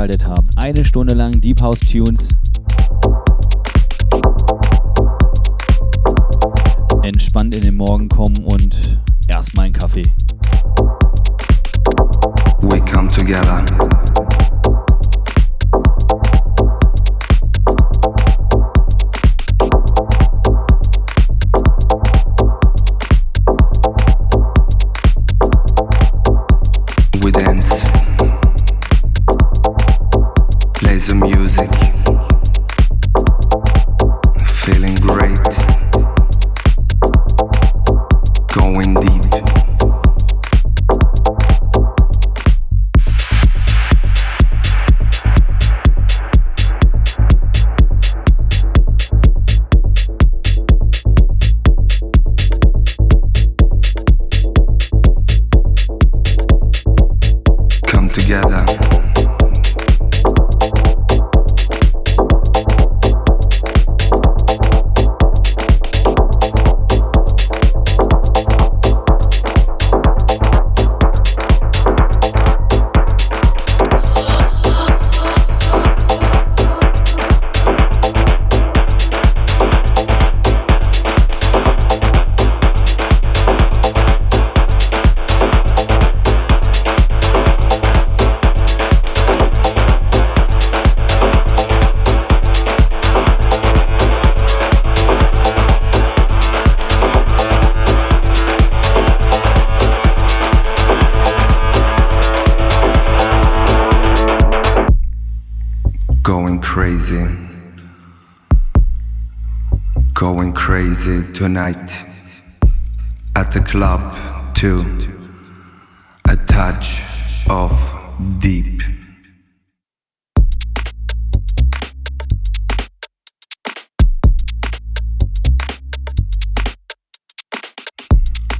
eingeschaltet habt. Eine Stunde lang Deep House Tunes entspannt in den Morgen kommen und erstmal einen Kaffee. We come together. Tonight. At the club, too. A touch of deep.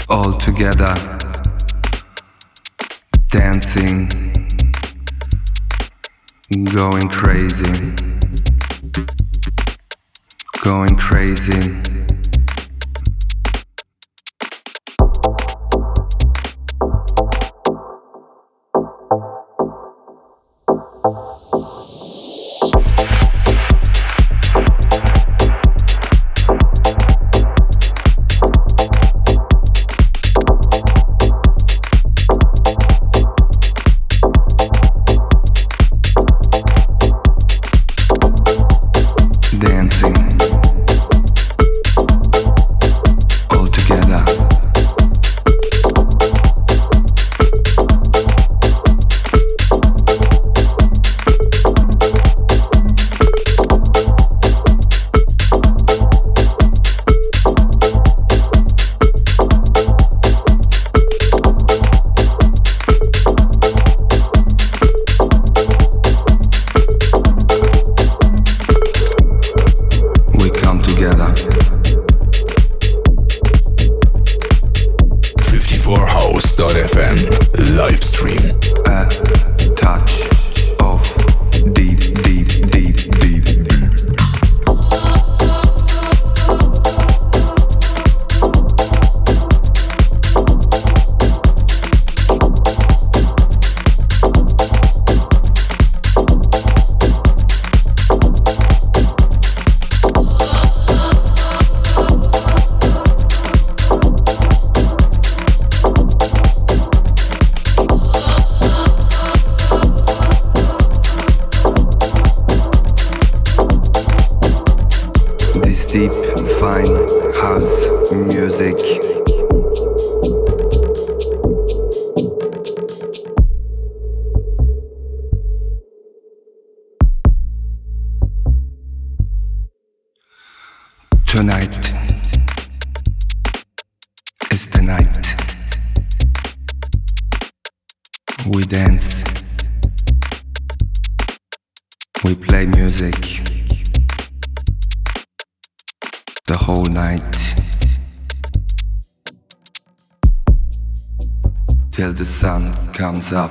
All together. Dancing Going crazy. Going crazy. comes up.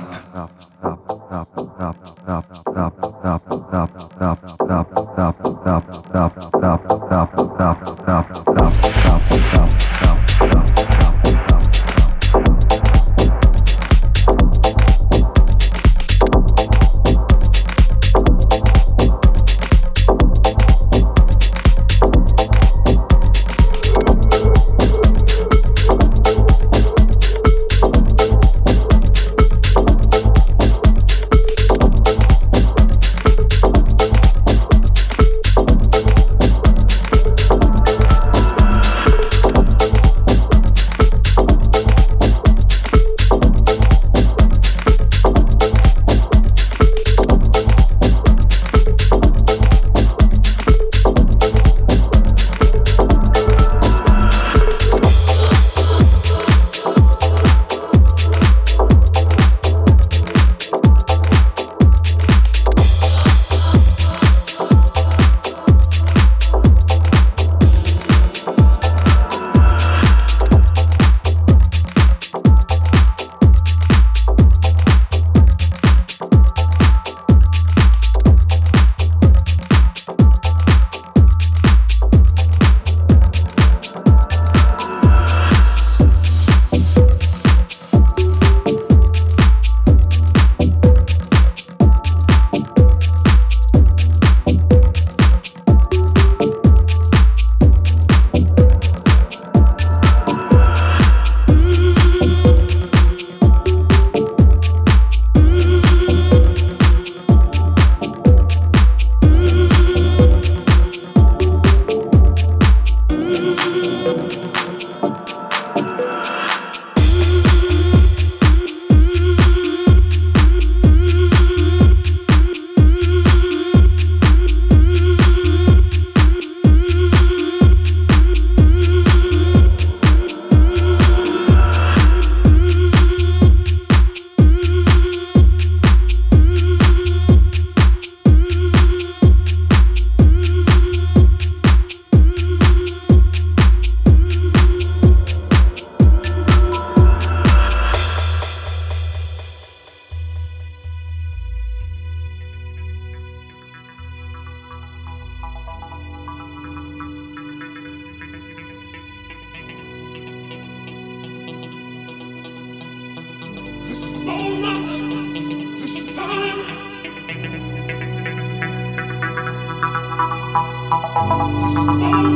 Stay.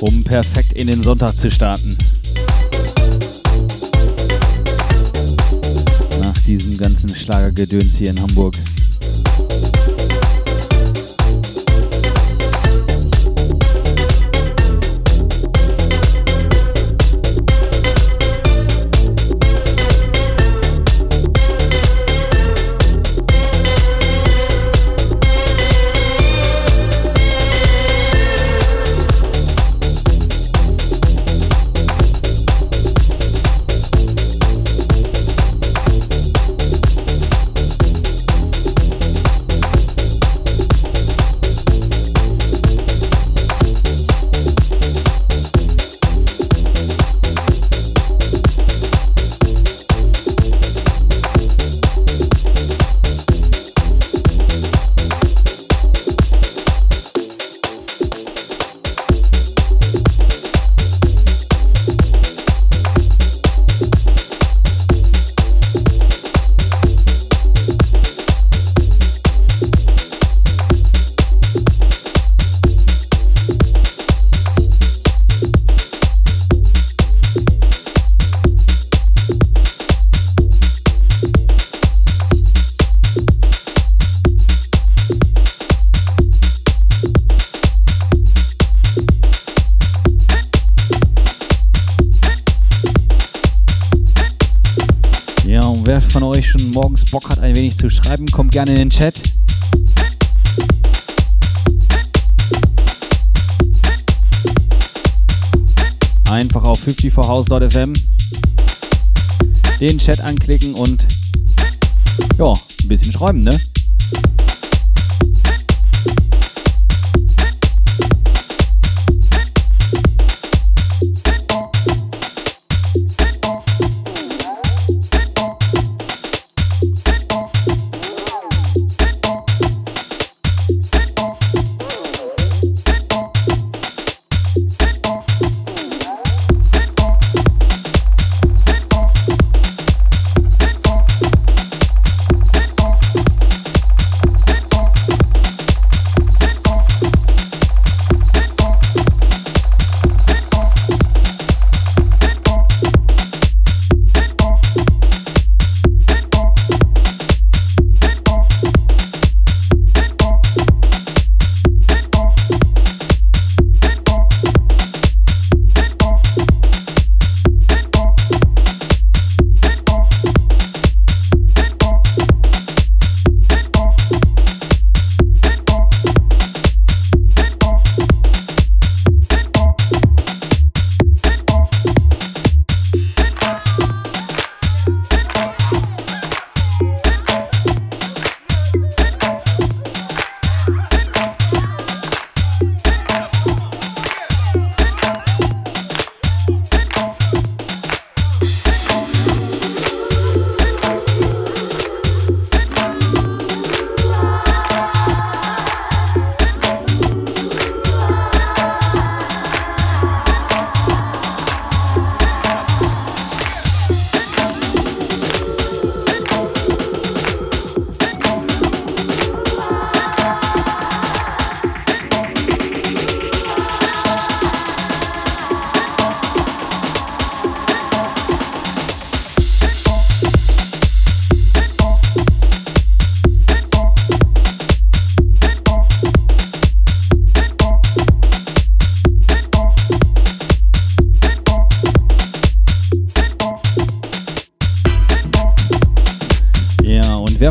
um perfekt in den Sonntag zu starten. Nach diesem ganzen Schlagergedöns hier in Hamburg. schreiben, kommt gerne in den Chat. Einfach auf 54house.fm den Chat anklicken und ja, ein bisschen schreiben, ne?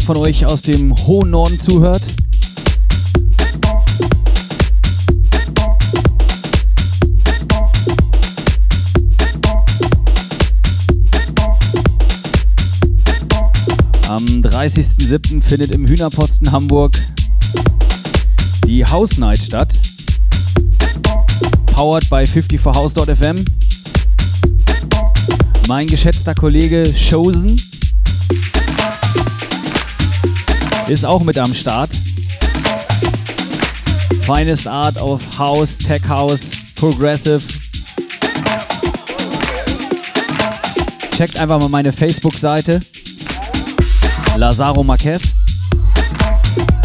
Von euch aus dem hohen Norden zuhört. Am 30.07. findet im Hühnerposten Hamburg die House Night statt. Powered by 54house.fm. Mein geschätzter Kollege Chosen ist auch mit am Start. Finest Art of House, Tech House, Progressive. Checkt einfach mal meine Facebook-Seite. Lazaro Marquez.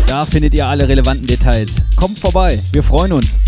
Da findet ihr alle relevanten Details. Kommt vorbei, wir freuen uns.「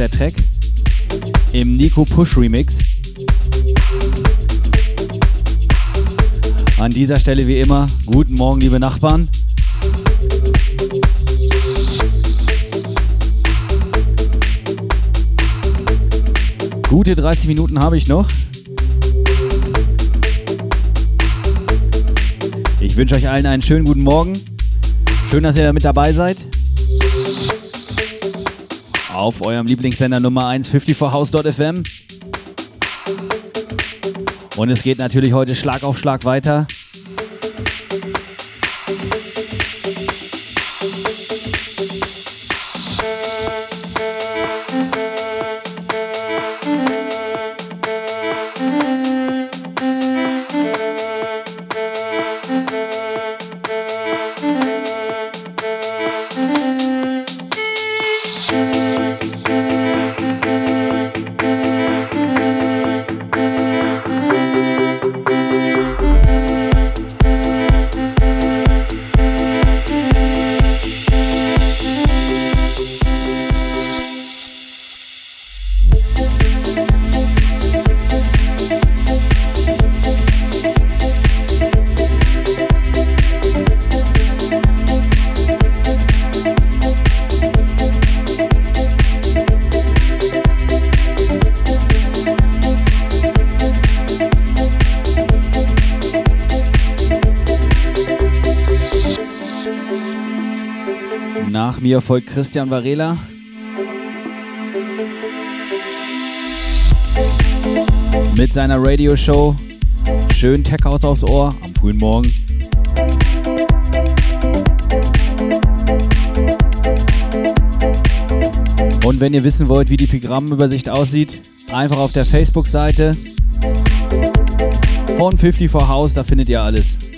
der Track. Im Nico Push Remix. An dieser Stelle wie immer, guten Morgen, liebe Nachbarn. Gute 30 Minuten habe ich noch. Ich wünsche euch allen einen schönen guten Morgen. Schön, dass ihr mit dabei seid. Auf eurem Lieblingssender Nummer 1 54house.fm. Und es geht natürlich heute Schlag auf Schlag weiter. Folgt Christian Varela. Mit seiner Radioshow. Schön Tech House aufs Ohr am frühen Morgen. Und wenn ihr wissen wollt, wie die Programmübersicht aussieht, einfach auf der Facebook-Seite von 54 House, da findet ihr alles.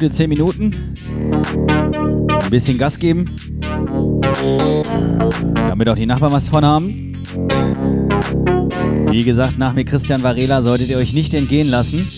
Gute 10 Minuten. Ein bisschen Gas geben. Damit auch die Nachbarn was von haben. Wie gesagt, nach mir Christian Varela solltet ihr euch nicht entgehen lassen.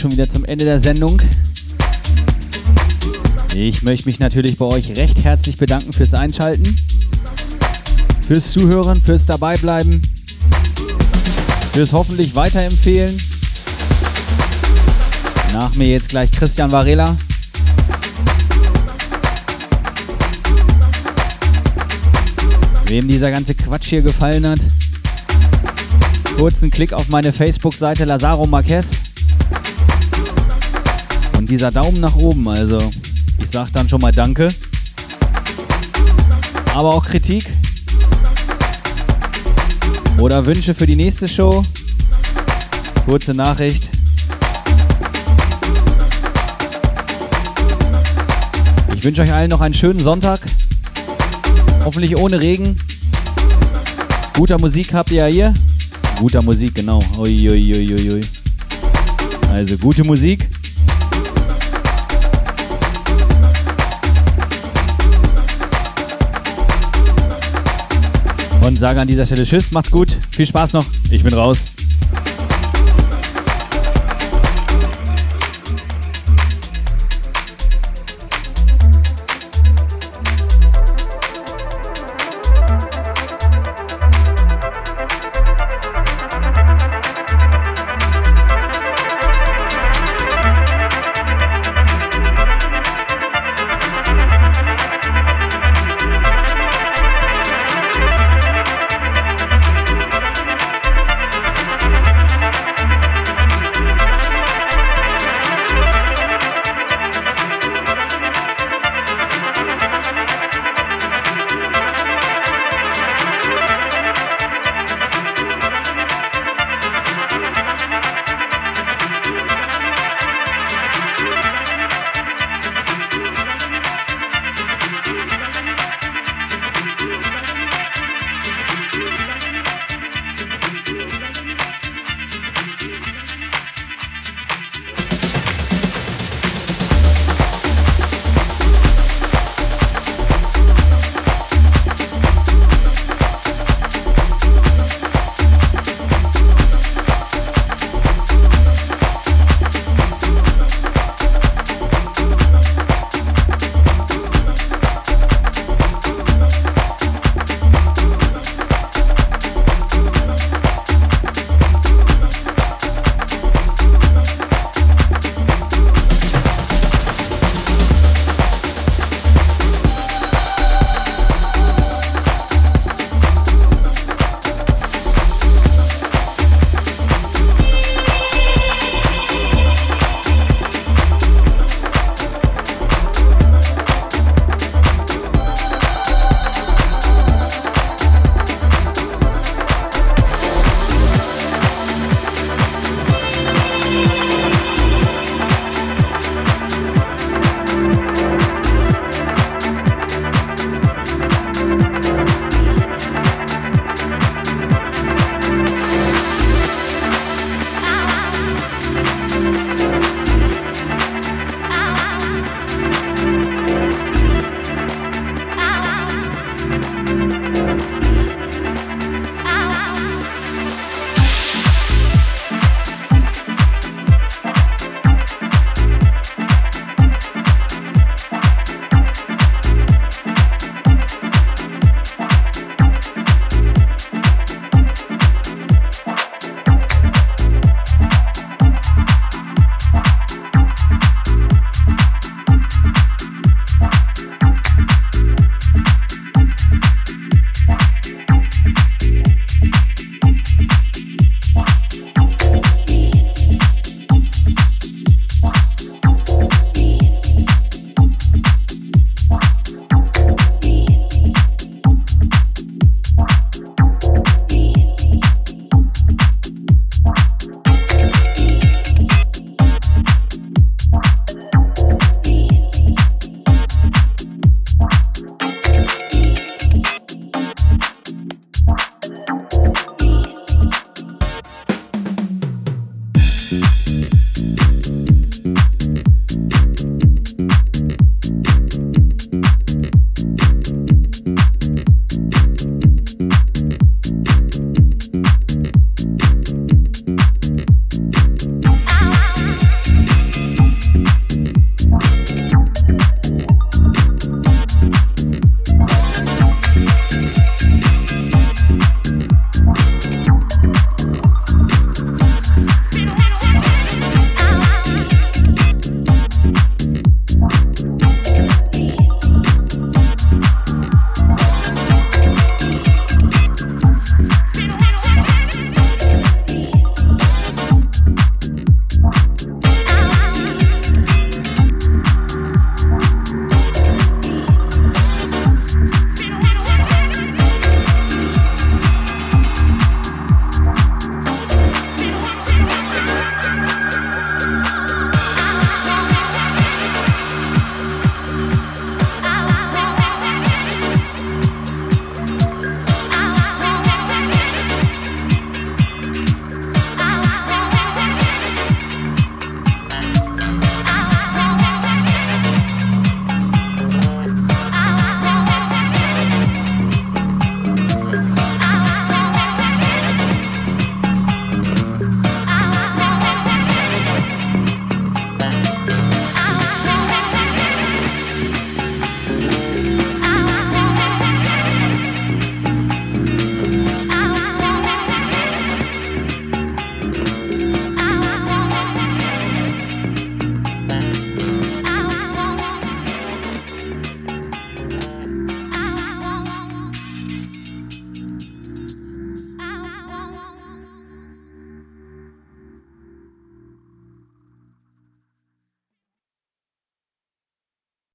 Schon wieder zum Ende der Sendung. Ich möchte mich natürlich bei euch recht herzlich bedanken fürs Einschalten, fürs Zuhören, fürs Dabeibleiben, fürs hoffentlich weiterempfehlen. Nach mir jetzt gleich Christian Varela. Wem dieser ganze Quatsch hier gefallen hat, kurzen Klick auf meine Facebook-Seite Lazaro Marquez dieser Daumen nach oben. Also ich sag dann schon mal Danke. Aber auch Kritik oder Wünsche für die nächste Show. Kurze Nachricht. Ich wünsche euch allen noch einen schönen Sonntag. Hoffentlich ohne Regen. Guter Musik habt ihr ja hier. guter Musik, genau. Uiuiuiui. Ui, ui, ui. Also gute Musik. Und sage an dieser Stelle Tschüss, macht's gut, viel Spaß noch, ich bin raus.